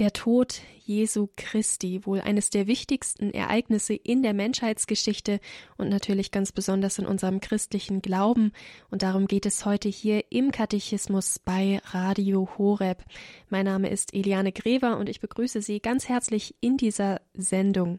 Der Tod Jesu Christi, wohl eines der wichtigsten Ereignisse in der Menschheitsgeschichte und natürlich ganz besonders in unserem christlichen Glauben. Und darum geht es heute hier im Katechismus bei Radio Horeb. Mein Name ist Eliane Grever und ich begrüße Sie ganz herzlich in dieser Sendung.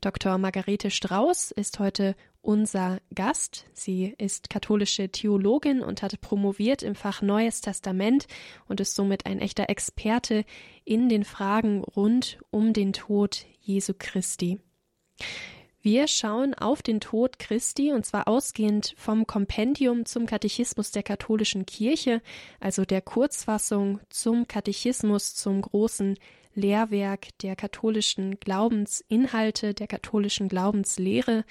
Dr. Margarete Strauß ist heute unser Gast. Sie ist katholische Theologin und hat promoviert im Fach Neues Testament und ist somit ein echter Experte in den Fragen rund um den Tod Jesu Christi. Wir schauen auf den Tod Christi und zwar ausgehend vom Kompendium zum Katechismus der katholischen Kirche, also der Kurzfassung zum Katechismus zum großen Lehrwerk der katholischen Glaubensinhalte, der katholischen Glaubenslehre.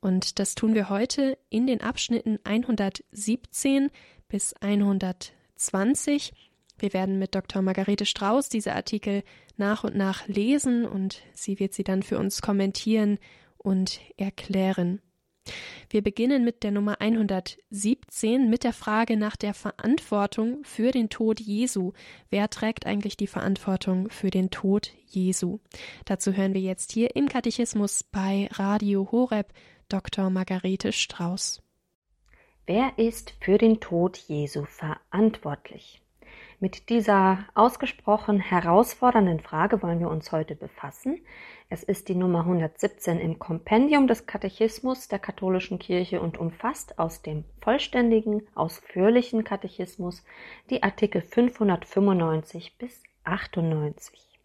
Und das tun wir heute in den Abschnitten 117 bis 120. Wir werden mit Dr. Margarete Strauß diese Artikel nach und nach lesen und sie wird sie dann für uns kommentieren und erklären. Wir beginnen mit der Nummer 117 mit der Frage nach der Verantwortung für den Tod Jesu. Wer trägt eigentlich die Verantwortung für den Tod Jesu? Dazu hören wir jetzt hier im Katechismus bei Radio Horeb Dr. Margarete Strauß. Wer ist für den Tod Jesu verantwortlich? Mit dieser ausgesprochen herausfordernden Frage wollen wir uns heute befassen. Es ist die Nummer 117 im Kompendium des Katechismus der katholischen Kirche und umfasst aus dem vollständigen, ausführlichen Katechismus die Artikel 595 bis 98.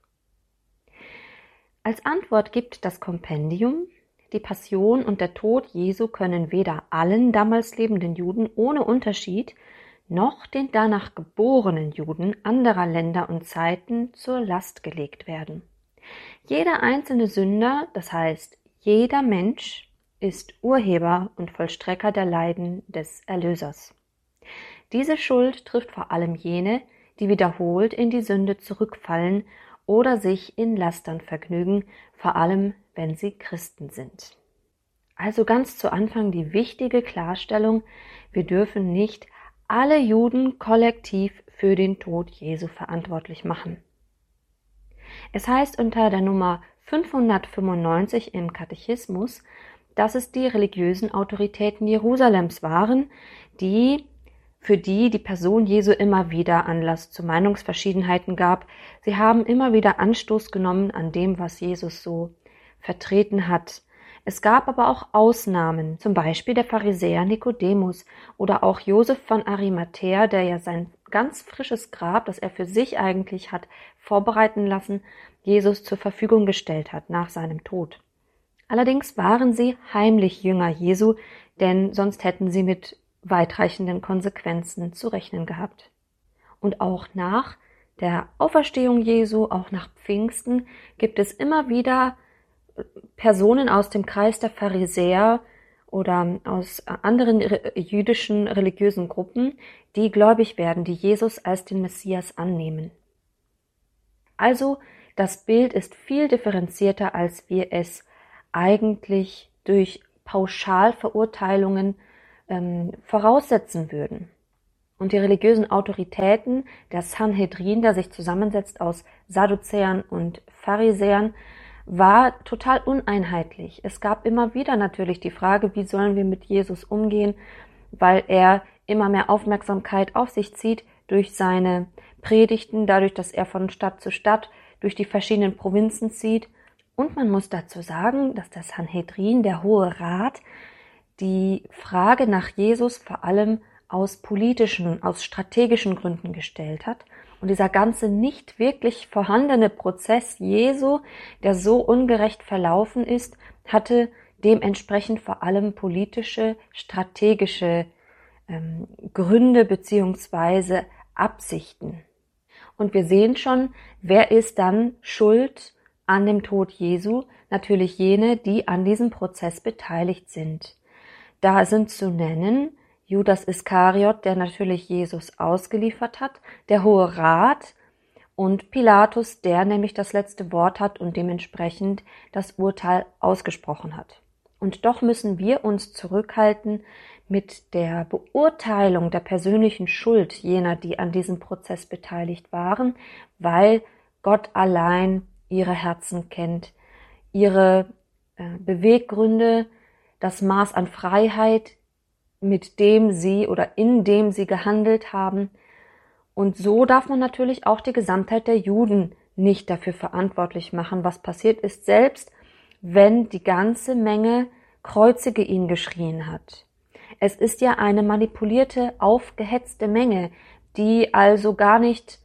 Als Antwort gibt das Kompendium, die Passion und der Tod Jesu können weder allen damals lebenden Juden ohne Unterschied noch den danach geborenen Juden anderer Länder und Zeiten zur Last gelegt werden. Jeder einzelne Sünder, das heißt jeder Mensch, ist Urheber und Vollstrecker der Leiden des Erlösers. Diese Schuld trifft vor allem jene, die wiederholt in die Sünde zurückfallen oder sich in Lastern vergnügen, vor allem wenn sie Christen sind. Also ganz zu Anfang die wichtige Klarstellung, wir dürfen nicht alle Juden kollektiv für den Tod Jesu verantwortlich machen. Es heißt unter der Nummer 595 im Katechismus, dass es die religiösen Autoritäten Jerusalems waren, die für die die Person Jesu immer wieder Anlass zu Meinungsverschiedenheiten gab. Sie haben immer wieder Anstoß genommen an dem, was Jesus so vertreten hat. Es gab aber auch Ausnahmen, zum Beispiel der Pharisäer Nikodemus oder auch Josef von Arimathea, der ja sein ganz frisches Grab, das er für sich eigentlich hat vorbereiten lassen, Jesus zur Verfügung gestellt hat nach seinem Tod. Allerdings waren sie heimlich Jünger Jesu, denn sonst hätten sie mit weitreichenden Konsequenzen zu rechnen gehabt. Und auch nach der Auferstehung Jesu, auch nach Pfingsten, gibt es immer wieder Personen aus dem Kreis der Pharisäer oder aus anderen jüdischen religiösen Gruppen, die gläubig werden, die Jesus als den Messias annehmen. Also das Bild ist viel differenzierter, als wir es eigentlich durch Pauschalverurteilungen ähm, voraussetzen würden. Und die religiösen Autoritäten, der Sanhedrin, der sich zusammensetzt aus Sadduzäern und Pharisäern, war total uneinheitlich. Es gab immer wieder natürlich die Frage, wie sollen wir mit Jesus umgehen, weil er immer mehr Aufmerksamkeit auf sich zieht durch seine Predigten, dadurch, dass er von Stadt zu Stadt durch die verschiedenen Provinzen zieht. Und man muss dazu sagen, dass das Sanhedrin, der Hohe Rat, die Frage nach Jesus vor allem aus politischen, aus strategischen Gründen gestellt hat und dieser ganze nicht wirklich vorhandene Prozess Jesu, der so ungerecht verlaufen ist, hatte dementsprechend vor allem politische, strategische ähm, Gründe beziehungsweise Absichten. Und wir sehen schon, wer ist dann schuld an dem Tod Jesu? Natürlich jene, die an diesem Prozess beteiligt sind. Da sind zu nennen Judas Iskariot, der natürlich Jesus ausgeliefert hat, der Hohe Rat und Pilatus, der nämlich das letzte Wort hat und dementsprechend das Urteil ausgesprochen hat. Und doch müssen wir uns zurückhalten mit der Beurteilung der persönlichen Schuld jener, die an diesem Prozess beteiligt waren, weil Gott allein ihre Herzen kennt, ihre äh, Beweggründe, das Maß an Freiheit, mit dem sie oder in dem sie gehandelt haben. Und so darf man natürlich auch die Gesamtheit der Juden nicht dafür verantwortlich machen, was passiert ist, selbst wenn die ganze Menge Kreuzige ihn geschrien hat. Es ist ja eine manipulierte, aufgehetzte Menge, die also gar nicht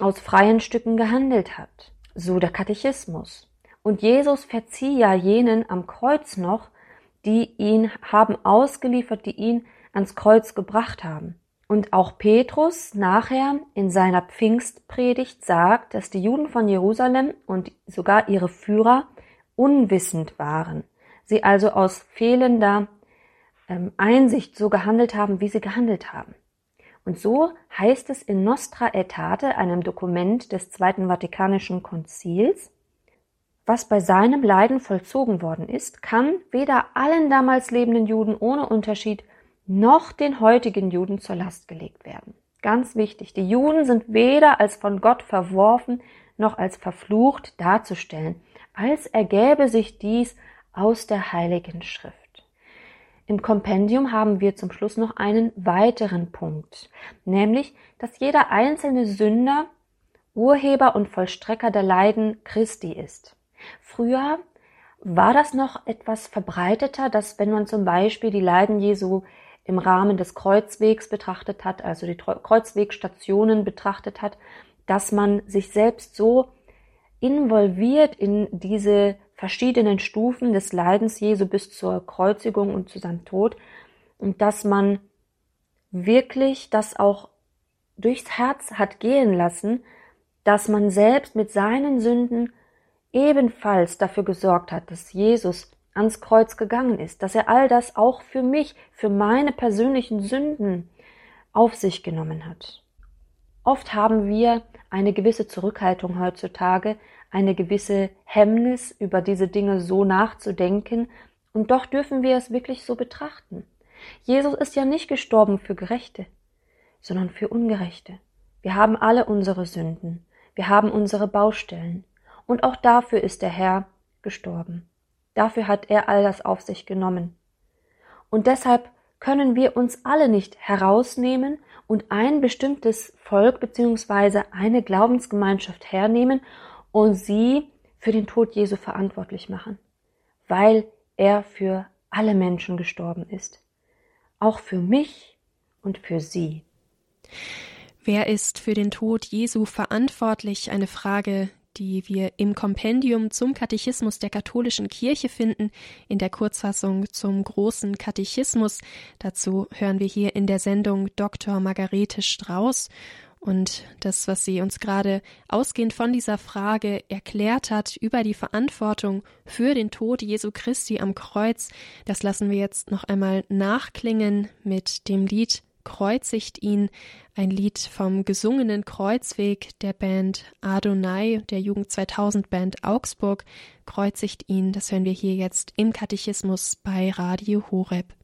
aus freien Stücken gehandelt hat. So der Katechismus. Und Jesus verzieh ja jenen am Kreuz noch, die ihn haben ausgeliefert, die ihn ans Kreuz gebracht haben. Und auch Petrus nachher in seiner Pfingstpredigt sagt, dass die Juden von Jerusalem und sogar ihre Führer unwissend waren. Sie also aus fehlender ähm, Einsicht so gehandelt haben, wie sie gehandelt haben. Und so heißt es in Nostra Aetate, einem Dokument des Zweiten Vatikanischen Konzils, was bei seinem Leiden vollzogen worden ist, kann weder allen damals lebenden Juden ohne Unterschied noch den heutigen Juden zur Last gelegt werden. Ganz wichtig, die Juden sind weder als von Gott verworfen noch als verflucht darzustellen, als ergäbe sich dies aus der Heiligen Schrift. Im Kompendium haben wir zum Schluss noch einen weiteren Punkt, nämlich, dass jeder einzelne Sünder Urheber und Vollstrecker der Leiden Christi ist. Früher war das noch etwas verbreiteter, dass wenn man zum Beispiel die Leiden Jesu im Rahmen des Kreuzwegs betrachtet hat, also die Kreuzwegstationen betrachtet hat, dass man sich selbst so involviert in diese verschiedenen Stufen des Leidens Jesu bis zur Kreuzigung und zu seinem Tod und dass man wirklich das auch durchs Herz hat gehen lassen, dass man selbst mit seinen Sünden ebenfalls dafür gesorgt hat, dass Jesus ans Kreuz gegangen ist, dass er all das auch für mich, für meine persönlichen Sünden auf sich genommen hat. Oft haben wir eine gewisse Zurückhaltung heutzutage, eine gewisse Hemmnis, über diese Dinge so nachzudenken, und doch dürfen wir es wirklich so betrachten. Jesus ist ja nicht gestorben für Gerechte, sondern für Ungerechte. Wir haben alle unsere Sünden, wir haben unsere Baustellen, und auch dafür ist der Herr gestorben. Dafür hat er all das auf sich genommen. Und deshalb können wir uns alle nicht herausnehmen und ein bestimmtes Volk beziehungsweise eine Glaubensgemeinschaft hernehmen und sie für den Tod Jesu verantwortlich machen, weil er für alle Menschen gestorben ist, auch für mich und für sie. Wer ist für den Tod Jesu verantwortlich? Eine Frage, die wir im Kompendium zum Katechismus der katholischen Kirche finden, in der Kurzfassung zum großen Katechismus. Dazu hören wir hier in der Sendung Dr. Margarete Strauß. Und das, was sie uns gerade ausgehend von dieser Frage erklärt hat über die Verantwortung für den Tod Jesu Christi am Kreuz, das lassen wir jetzt noch einmal nachklingen mit dem Lied kreuzigt ihn, ein Lied vom gesungenen Kreuzweg der Band Adonai, der Jugend 2000 Band Augsburg, kreuzigt ihn, das hören wir hier jetzt im Katechismus bei Radio Horeb.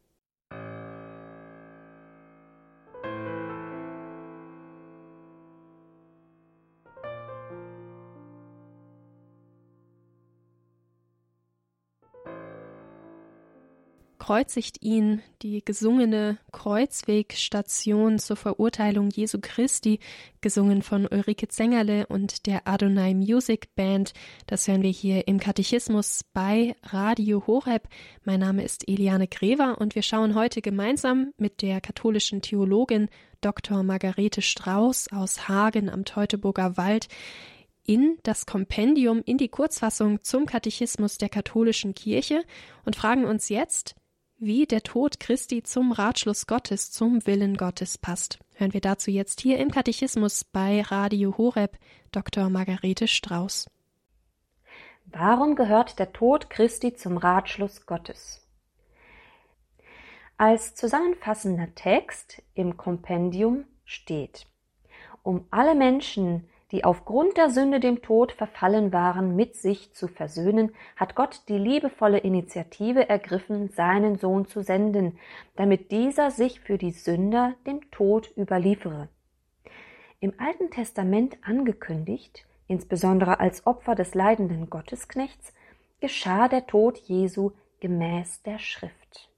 Kreuzigt ihn die gesungene Kreuzwegstation zur Verurteilung Jesu Christi, gesungen von Ulrike Zengerle und der Adonai Music Band. Das hören wir hier im Katechismus bei Radio Horeb. Mein Name ist Eliane Grever und wir schauen heute gemeinsam mit der katholischen Theologin Dr. Margarete Strauß aus Hagen am Teutoburger Wald in das Kompendium, in die Kurzfassung zum Katechismus der katholischen Kirche und fragen uns jetzt, wie der Tod Christi zum Ratschluss Gottes, zum Willen Gottes passt. Hören wir dazu jetzt hier im Katechismus bei Radio Horeb Dr. Margarete Strauß. Warum gehört der Tod Christi zum Ratschluss Gottes? Als zusammenfassender Text im Kompendium steht, um alle Menschen, die aufgrund der Sünde dem Tod verfallen waren, mit sich zu versöhnen, hat Gott die liebevolle Initiative ergriffen, seinen Sohn zu senden, damit dieser sich für die Sünder dem Tod überliefere. Im Alten Testament angekündigt, insbesondere als Opfer des leidenden Gottesknechts, geschah der Tod Jesu gemäß der Schrift.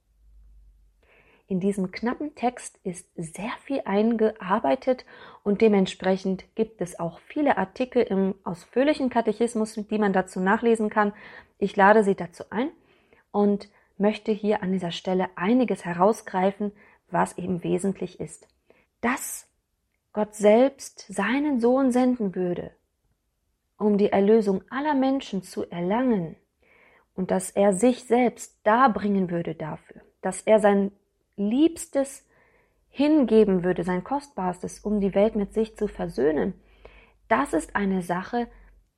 In diesem knappen Text ist sehr viel eingearbeitet und dementsprechend gibt es auch viele Artikel im ausführlichen Katechismus, die man dazu nachlesen kann. Ich lade Sie dazu ein und möchte hier an dieser Stelle einiges herausgreifen, was eben wesentlich ist. Dass Gott selbst seinen Sohn senden würde, um die Erlösung aller Menschen zu erlangen, und dass er sich selbst darbringen würde dafür, dass er sein Liebstes hingeben würde, sein Kostbarstes, um die Welt mit sich zu versöhnen, das ist eine Sache,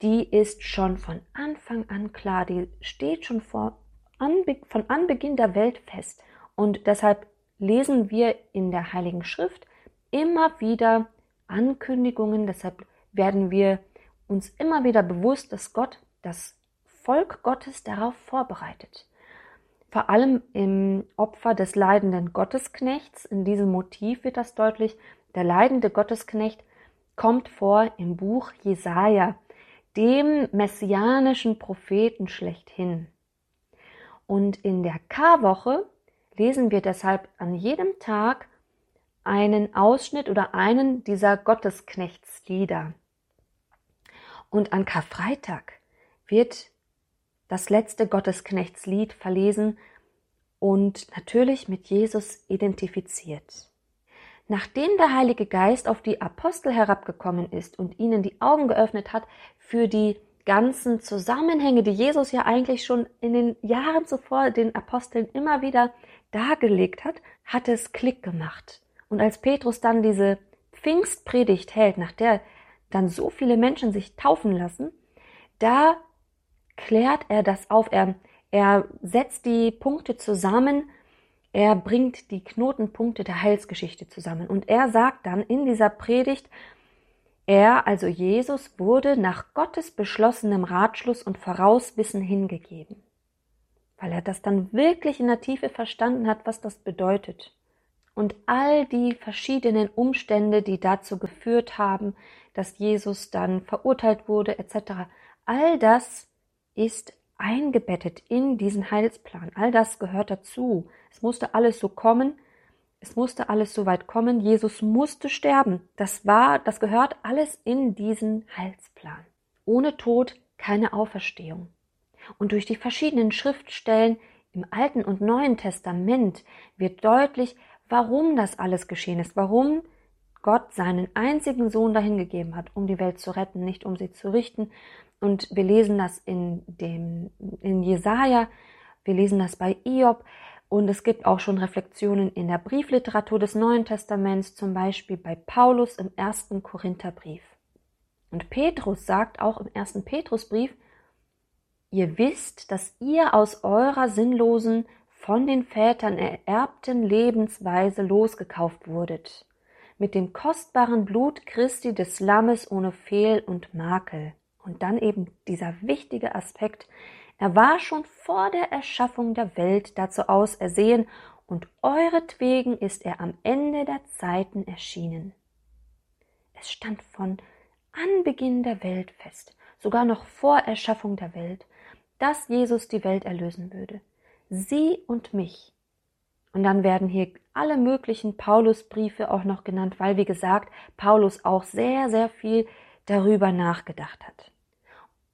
die ist schon von Anfang an klar, die steht schon vor Anbe von Anbeginn der Welt fest. Und deshalb lesen wir in der Heiligen Schrift immer wieder Ankündigungen, deshalb werden wir uns immer wieder bewusst, dass Gott das Volk Gottes darauf vorbereitet. Vor allem im Opfer des leidenden Gottesknechts, in diesem Motiv wird das deutlich, der leidende Gottesknecht kommt vor im Buch Jesaja, dem messianischen Propheten schlechthin. Und in der Karwoche lesen wir deshalb an jedem Tag einen Ausschnitt oder einen dieser Gottesknechtslieder. Und an Karfreitag wird das letzte Gottesknechtslied verlesen und natürlich mit Jesus identifiziert. Nachdem der Heilige Geist auf die Apostel herabgekommen ist und ihnen die Augen geöffnet hat für die ganzen Zusammenhänge, die Jesus ja eigentlich schon in den Jahren zuvor den Aposteln immer wieder dargelegt hat, hat es Klick gemacht. Und als Petrus dann diese Pfingstpredigt hält, nach der dann so viele Menschen sich taufen lassen, da klärt er das auf. Er, er setzt die Punkte zusammen. Er bringt die Knotenpunkte der Heilsgeschichte zusammen. Und er sagt dann in dieser Predigt, er, also Jesus, wurde nach Gottes beschlossenem Ratschluss und Vorauswissen hingegeben. Weil er das dann wirklich in der Tiefe verstanden hat, was das bedeutet. Und all die verschiedenen Umstände, die dazu geführt haben, dass Jesus dann verurteilt wurde, etc., all das ist eingebettet in diesen Heilsplan. All das gehört dazu. Es musste alles so kommen. Es musste alles so weit kommen. Jesus musste sterben. Das war, das gehört alles in diesen Heilsplan. Ohne Tod keine Auferstehung. Und durch die verschiedenen Schriftstellen im Alten und Neuen Testament wird deutlich, warum das alles geschehen ist, warum Gott seinen einzigen Sohn dahingegeben hat, um die Welt zu retten, nicht um sie zu richten, und wir lesen das in dem, in Jesaja, wir lesen das bei Iob. Und es gibt auch schon Reflexionen in der Briefliteratur des Neuen Testaments, zum Beispiel bei Paulus im ersten Korintherbrief. Und Petrus sagt auch im ersten Petrusbrief, ihr wisst, dass ihr aus eurer sinnlosen, von den Vätern ererbten Lebensweise losgekauft wurdet, mit dem kostbaren Blut Christi des Lammes ohne Fehl und Makel. Und dann eben dieser wichtige Aspekt, er war schon vor der Erschaffung der Welt dazu ausersehen, und euretwegen ist er am Ende der Zeiten erschienen. Es stand von Anbeginn der Welt fest, sogar noch vor Erschaffung der Welt, dass Jesus die Welt erlösen würde. Sie und mich. Und dann werden hier alle möglichen Paulusbriefe auch noch genannt, weil, wie gesagt, Paulus auch sehr, sehr viel darüber nachgedacht hat.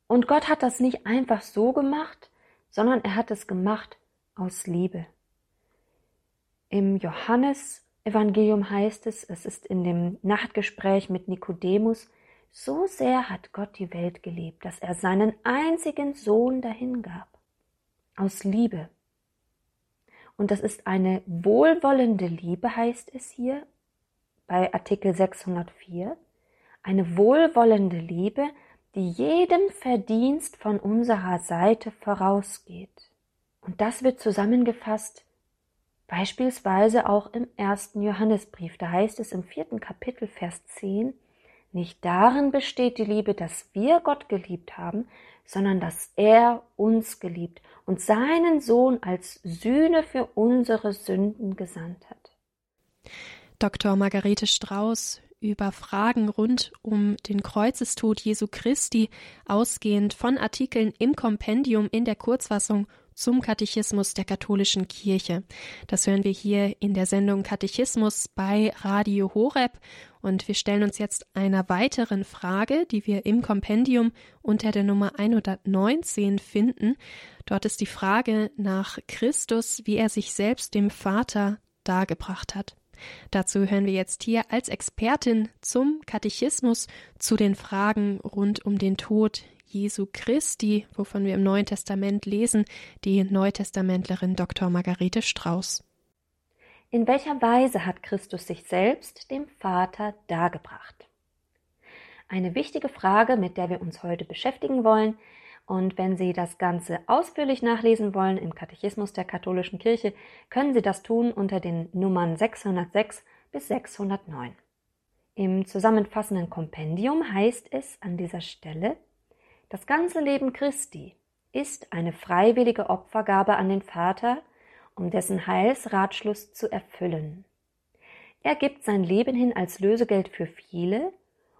Und Gott hat das nicht einfach so gemacht, sondern er hat es gemacht aus Liebe. Im Johannesevangelium heißt es, es ist in dem Nachtgespräch mit Nikodemus, so sehr hat Gott die Welt geliebt, dass er seinen einzigen Sohn dahingab. Aus Liebe. Und das ist eine wohlwollende Liebe, heißt es hier bei Artikel 604. Eine wohlwollende Liebe, die jedem Verdienst von unserer Seite vorausgeht. Und das wird zusammengefasst beispielsweise auch im ersten Johannesbrief. Da heißt es im vierten Kapitel, Vers 10, nicht darin besteht die Liebe, dass wir Gott geliebt haben, sondern dass er uns geliebt und seinen Sohn als Sühne für unsere Sünden gesandt hat. Dr. Margarete Strauß über Fragen rund um den Kreuzestod Jesu Christi, ausgehend von Artikeln im Kompendium in der Kurzfassung zum Katechismus der katholischen Kirche. Das hören wir hier in der Sendung Katechismus bei Radio Horeb und wir stellen uns jetzt einer weiteren Frage, die wir im Kompendium unter der Nummer 119 finden. Dort ist die Frage nach Christus, wie er sich selbst dem Vater dargebracht hat. Dazu hören wir jetzt hier als Expertin zum Katechismus zu den Fragen rund um den Tod Jesu Christi, wovon wir im Neuen Testament lesen, die Neutestamentlerin Dr. Margarete Strauß. In welcher Weise hat Christus sich selbst dem Vater dargebracht? Eine wichtige Frage, mit der wir uns heute beschäftigen wollen. Und wenn Sie das Ganze ausführlich nachlesen wollen im Katechismus der katholischen Kirche, können Sie das tun unter den Nummern 606 bis 609. Im zusammenfassenden Kompendium heißt es an dieser Stelle, das ganze Leben Christi ist eine freiwillige Opfergabe an den Vater, um dessen Heilsratschluss zu erfüllen. Er gibt sein Leben hin als Lösegeld für viele,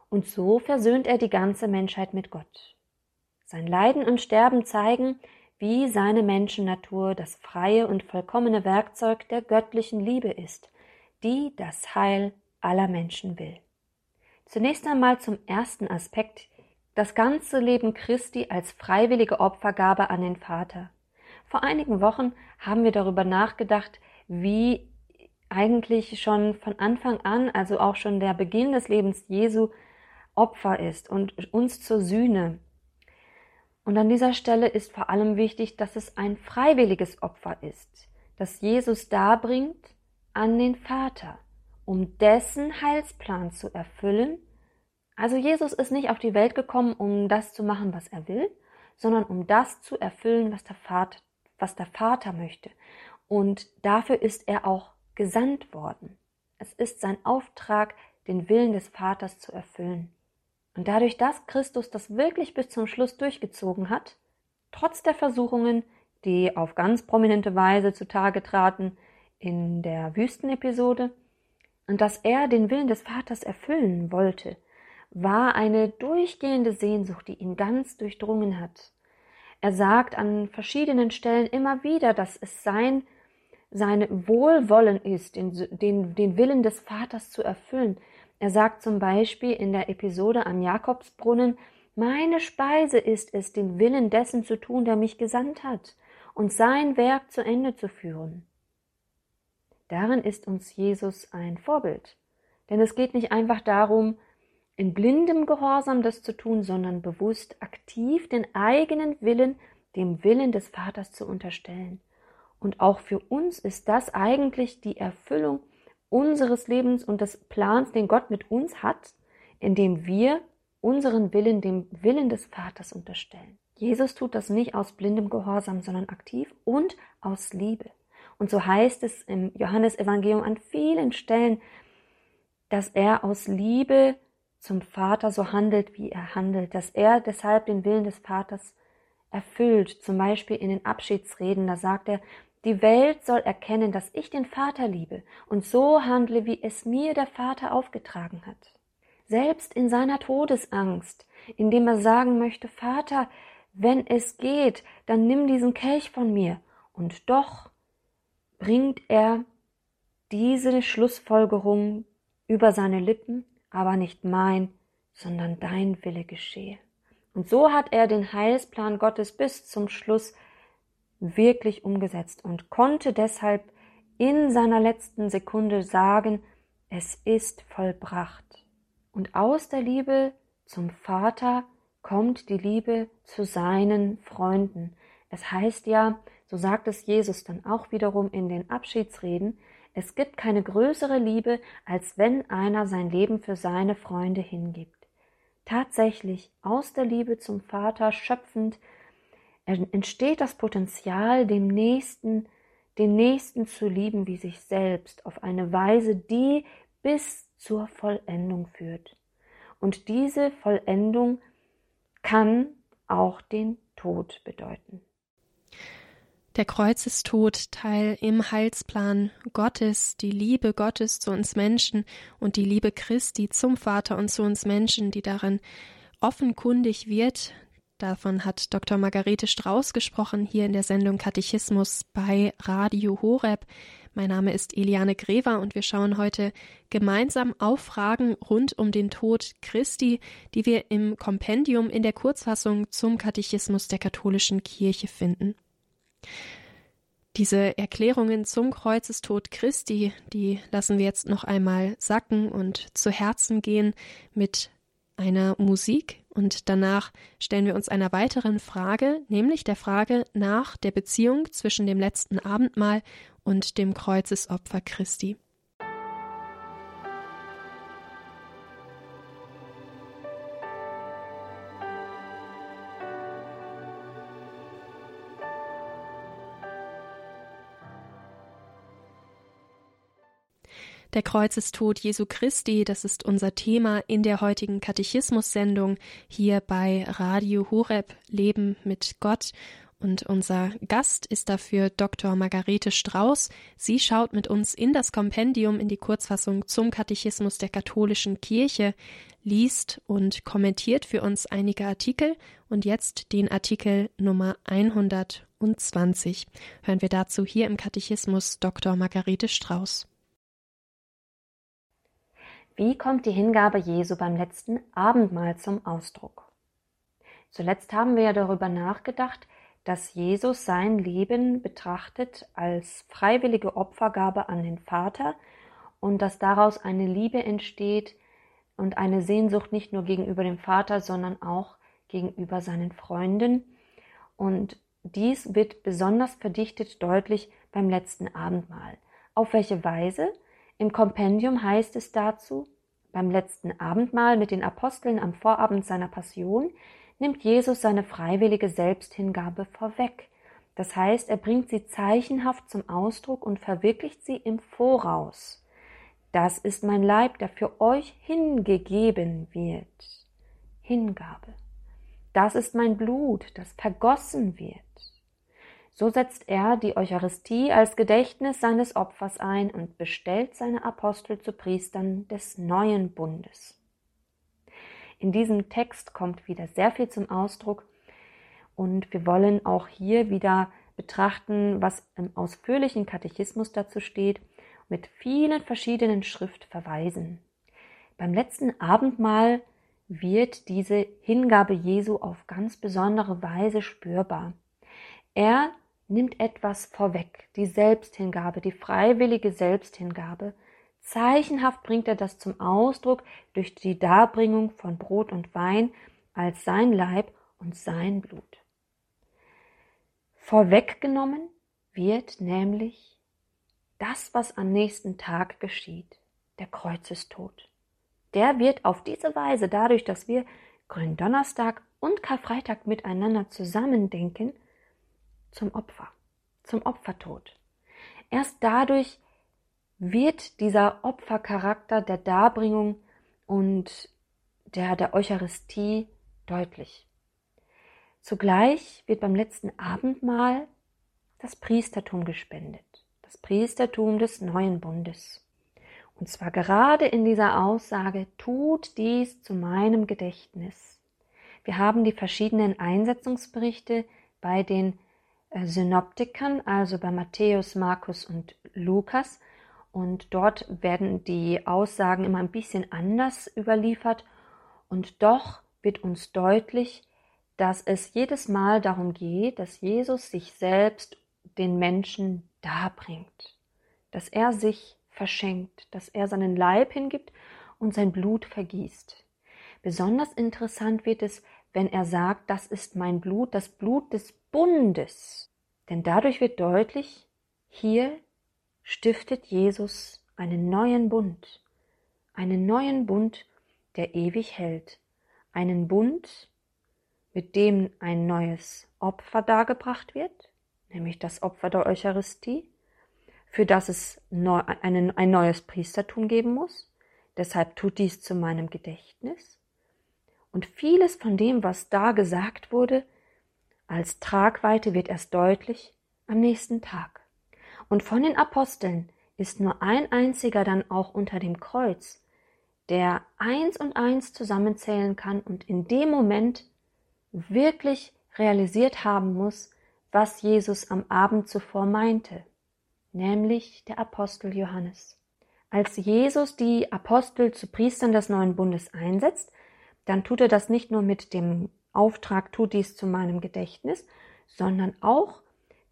und so versöhnt er die ganze Menschheit mit Gott. Sein Leiden und Sterben zeigen, wie seine Menschennatur das freie und vollkommene Werkzeug der göttlichen Liebe ist, die das Heil aller Menschen will. Zunächst einmal zum ersten Aspekt das ganze Leben Christi als freiwillige Opfergabe an den Vater. Vor einigen Wochen haben wir darüber nachgedacht, wie eigentlich schon von Anfang an, also auch schon der Beginn des Lebens Jesu, Opfer ist und uns zur Sühne. Und an dieser Stelle ist vor allem wichtig, dass es ein freiwilliges Opfer ist, das Jesus darbringt an den Vater, um dessen Heilsplan zu erfüllen also Jesus ist nicht auf die Welt gekommen, um das zu machen, was er will, sondern um das zu erfüllen, was der Vater, was der Vater möchte. Und dafür ist er auch gesandt worden. Es ist sein Auftrag, den Willen des Vaters zu erfüllen. Und dadurch, dass Christus das wirklich bis zum Schluss durchgezogen hat, trotz der Versuchungen, die auf ganz prominente Weise zutage traten in der Wüstenepisode, und dass er den Willen des Vaters erfüllen wollte, war eine durchgehende Sehnsucht, die ihn ganz durchdrungen hat. Er sagt an verschiedenen Stellen immer wieder, dass es sein, sein Wohlwollen ist, den, den, den Willen des Vaters zu erfüllen. Er sagt zum Beispiel in der Episode am Jakobsbrunnen, meine Speise ist es, den Willen dessen zu tun, der mich gesandt hat, und sein Werk zu Ende zu führen. Darin ist uns Jesus ein Vorbild. Denn es geht nicht einfach darum, in blindem Gehorsam das zu tun, sondern bewusst aktiv den eigenen Willen dem Willen des Vaters zu unterstellen. Und auch für uns ist das eigentlich die Erfüllung unseres Lebens und des Plans, den Gott mit uns hat, indem wir unseren Willen dem Willen des Vaters unterstellen. Jesus tut das nicht aus blindem Gehorsam, sondern aktiv und aus Liebe. Und so heißt es im Johannesevangelium an vielen Stellen, dass er aus Liebe zum Vater so handelt, wie er handelt, dass er deshalb den Willen des Vaters erfüllt. Zum Beispiel in den Abschiedsreden, da sagt er, die Welt soll erkennen, dass ich den Vater liebe und so handle, wie es mir der Vater aufgetragen hat. Selbst in seiner Todesangst, indem er sagen möchte, Vater, wenn es geht, dann nimm diesen Kelch von mir. Und doch bringt er diese Schlussfolgerung über seine Lippen aber nicht mein, sondern dein Wille geschehe. Und so hat er den Heilsplan Gottes bis zum Schluss wirklich umgesetzt und konnte deshalb in seiner letzten Sekunde sagen, es ist vollbracht. Und aus der Liebe zum Vater kommt die Liebe zu seinen Freunden. Es heißt ja, so sagt es Jesus dann auch wiederum in den Abschiedsreden, es gibt keine größere Liebe, als wenn einer sein Leben für seine Freunde hingibt. Tatsächlich, aus der Liebe zum Vater schöpfend, entsteht das Potenzial, dem Nächsten, den Nächsten zu lieben wie sich selbst, auf eine Weise, die bis zur Vollendung führt. Und diese Vollendung kann auch den Tod bedeuten. Der Kreuzestod, Teil im Heilsplan Gottes, die Liebe Gottes zu uns Menschen und die Liebe Christi zum Vater und zu uns Menschen, die darin offenkundig wird. Davon hat Dr. Margarete Strauß gesprochen hier in der Sendung Katechismus bei Radio Horeb. Mein Name ist Eliane Grever und wir schauen heute gemeinsam auf Fragen rund um den Tod Christi, die wir im Kompendium in der Kurzfassung zum Katechismus der katholischen Kirche finden. Diese Erklärungen zum Kreuzestod Christi, die lassen wir jetzt noch einmal sacken und zu Herzen gehen mit einer Musik und danach stellen wir uns einer weiteren Frage, nämlich der Frage nach der Beziehung zwischen dem letzten Abendmahl und dem Kreuzesopfer Christi. Der Kreuzestod Jesu Christi, das ist unser Thema in der heutigen Katechismus-Sendung hier bei Radio Horeb Leben mit Gott. Und unser Gast ist dafür Dr. Margarete Strauß. Sie schaut mit uns in das Kompendium in die Kurzfassung zum Katechismus der katholischen Kirche, liest und kommentiert für uns einige Artikel und jetzt den Artikel Nummer 120. Hören wir dazu hier im Katechismus Dr. Margarete Strauß. Wie kommt die Hingabe Jesu beim letzten Abendmahl zum Ausdruck? Zuletzt haben wir ja darüber nachgedacht, dass Jesus sein Leben betrachtet als freiwillige Opfergabe an den Vater und dass daraus eine Liebe entsteht und eine Sehnsucht nicht nur gegenüber dem Vater, sondern auch gegenüber seinen Freunden. Und dies wird besonders verdichtet deutlich beim letzten Abendmahl. Auf welche Weise? Im Kompendium heißt es dazu, beim letzten Abendmahl mit den Aposteln am Vorabend seiner Passion nimmt Jesus seine freiwillige Selbsthingabe vorweg. Das heißt, er bringt sie zeichenhaft zum Ausdruck und verwirklicht sie im Voraus. Das ist mein Leib, der für euch hingegeben wird. Hingabe. Das ist mein Blut, das vergossen wird. So setzt er die Eucharistie als Gedächtnis seines Opfers ein und bestellt seine Apostel zu Priestern des neuen Bundes. In diesem Text kommt wieder sehr viel zum Ausdruck und wir wollen auch hier wieder betrachten, was im ausführlichen Katechismus dazu steht, mit vielen verschiedenen Schriftverweisen. Beim letzten Abendmahl wird diese Hingabe Jesu auf ganz besondere Weise spürbar. Er nimmt etwas vorweg, die Selbsthingabe, die freiwillige Selbsthingabe. Zeichenhaft bringt er das zum Ausdruck durch die Darbringung von Brot und Wein als sein Leib und sein Blut. Vorweggenommen wird nämlich das, was am nächsten Tag geschieht, der Kreuzestod. Der wird auf diese Weise, dadurch, dass wir Gründonnerstag und Karfreitag miteinander zusammendenken, zum Opfer, zum Opfertod. Erst dadurch wird dieser Opfercharakter der Darbringung und der, der Eucharistie deutlich. Zugleich wird beim letzten Abendmahl das Priestertum gespendet, das Priestertum des neuen Bundes. Und zwar gerade in dieser Aussage, tut dies zu meinem Gedächtnis. Wir haben die verschiedenen Einsetzungsberichte bei den Synoptikern, also bei Matthäus, Markus und Lukas. Und dort werden die Aussagen immer ein bisschen anders überliefert. Und doch wird uns deutlich, dass es jedes Mal darum geht, dass Jesus sich selbst den Menschen darbringt, dass er sich verschenkt, dass er seinen Leib hingibt und sein Blut vergießt. Besonders interessant wird es, wenn er sagt, das ist mein Blut, das Blut des Bundes. Denn dadurch wird deutlich, hier stiftet Jesus einen neuen Bund, einen neuen Bund, der ewig hält, einen Bund, mit dem ein neues Opfer dargebracht wird, nämlich das Opfer der Eucharistie, für das es ein neues Priestertum geben muss. Deshalb tut dies zu meinem Gedächtnis. Und vieles von dem, was da gesagt wurde, als Tragweite wird erst deutlich, am nächsten Tag. Und von den Aposteln ist nur ein einziger dann auch unter dem Kreuz, der eins und eins zusammenzählen kann und in dem Moment wirklich realisiert haben muss, was Jesus am Abend zuvor meinte, nämlich der Apostel Johannes. Als Jesus die Apostel zu Priestern des neuen Bundes einsetzt, dann tut er das nicht nur mit dem Auftrag, tut dies zu meinem Gedächtnis, sondern auch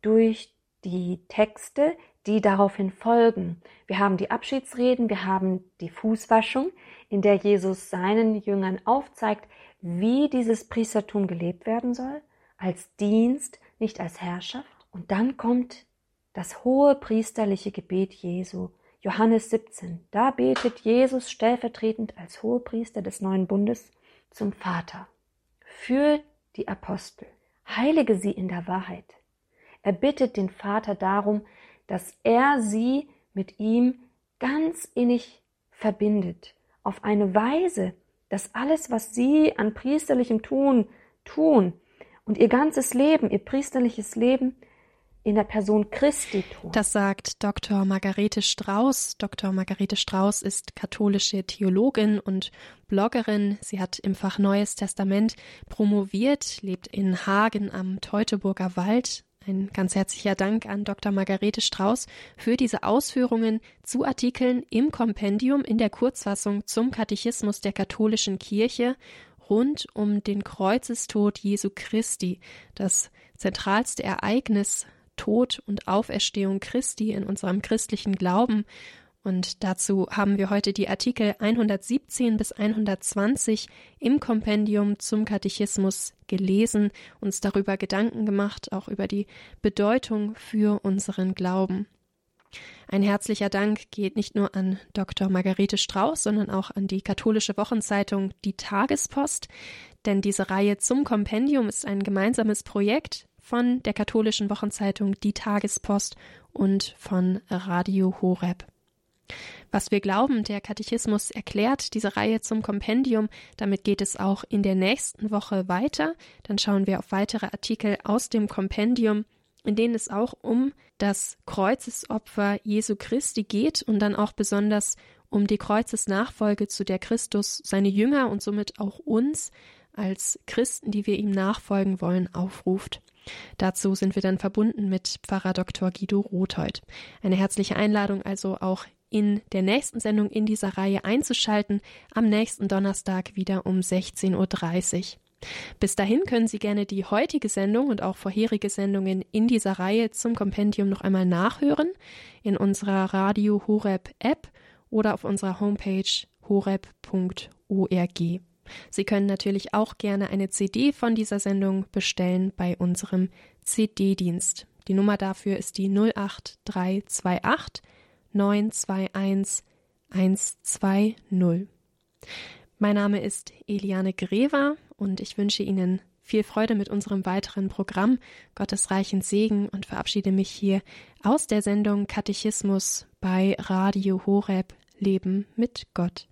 durch die Texte, die daraufhin folgen. Wir haben die Abschiedsreden, wir haben die Fußwaschung, in der Jesus seinen Jüngern aufzeigt, wie dieses Priestertum gelebt werden soll, als Dienst, nicht als Herrschaft. Und dann kommt das hohe priesterliche Gebet Jesu, Johannes 17. Da betet Jesus stellvertretend als Hohepriester des neuen Bundes zum Vater. Für die Apostel. Heilige sie in der Wahrheit. Er bittet den Vater darum, dass er sie mit ihm ganz innig verbindet, auf eine Weise, dass alles, was sie an priesterlichem Tun tun und ihr ganzes Leben, ihr priesterliches Leben in der Person Christi tun. Das sagt Dr. Margarete Strauß. Dr. Margarete Strauß ist katholische Theologin und Bloggerin. Sie hat im Fach Neues Testament promoviert, lebt in Hagen am Teutoburger Wald. Ein ganz herzlicher Dank an Dr. Margarete Strauß für diese Ausführungen zu Artikeln im Kompendium in der Kurzfassung zum Katechismus der katholischen Kirche rund um den Kreuzestod Jesu Christi, das zentralste Ereignis Tod und Auferstehung Christi in unserem christlichen Glauben. Und dazu haben wir heute die Artikel 117 bis 120 im Kompendium zum Katechismus gelesen, uns darüber Gedanken gemacht, auch über die Bedeutung für unseren Glauben. Ein herzlicher Dank geht nicht nur an Dr. Margarete Strauß, sondern auch an die katholische Wochenzeitung Die Tagespost, denn diese Reihe zum Kompendium ist ein gemeinsames Projekt von der katholischen Wochenzeitung Die Tagespost und von Radio Horeb. Was wir glauben, der Katechismus erklärt diese Reihe zum Kompendium. Damit geht es auch in der nächsten Woche weiter. Dann schauen wir auf weitere Artikel aus dem Kompendium, in denen es auch um das Kreuzesopfer Jesu Christi geht und dann auch besonders um die Kreuzesnachfolge, zu der Christus seine Jünger und somit auch uns als Christen, die wir ihm nachfolgen wollen, aufruft. Dazu sind wir dann verbunden mit Pfarrer Dr. Guido Rothold. Eine herzliche Einladung also auch in der nächsten Sendung in dieser Reihe einzuschalten, am nächsten Donnerstag wieder um 16.30 Uhr. Bis dahin können Sie gerne die heutige Sendung und auch vorherige Sendungen in dieser Reihe zum Kompendium noch einmal nachhören in unserer Radio Horeb App oder auf unserer Homepage horeb.org. Sie können natürlich auch gerne eine CD von dieser Sendung bestellen bei unserem CD-Dienst. Die Nummer dafür ist die 08328 921 120. Mein Name ist Eliane Greva und ich wünsche Ihnen viel Freude mit unserem weiteren Programm, Gottes reichen Segen und verabschiede mich hier aus der Sendung Katechismus bei Radio Horeb Leben mit Gott.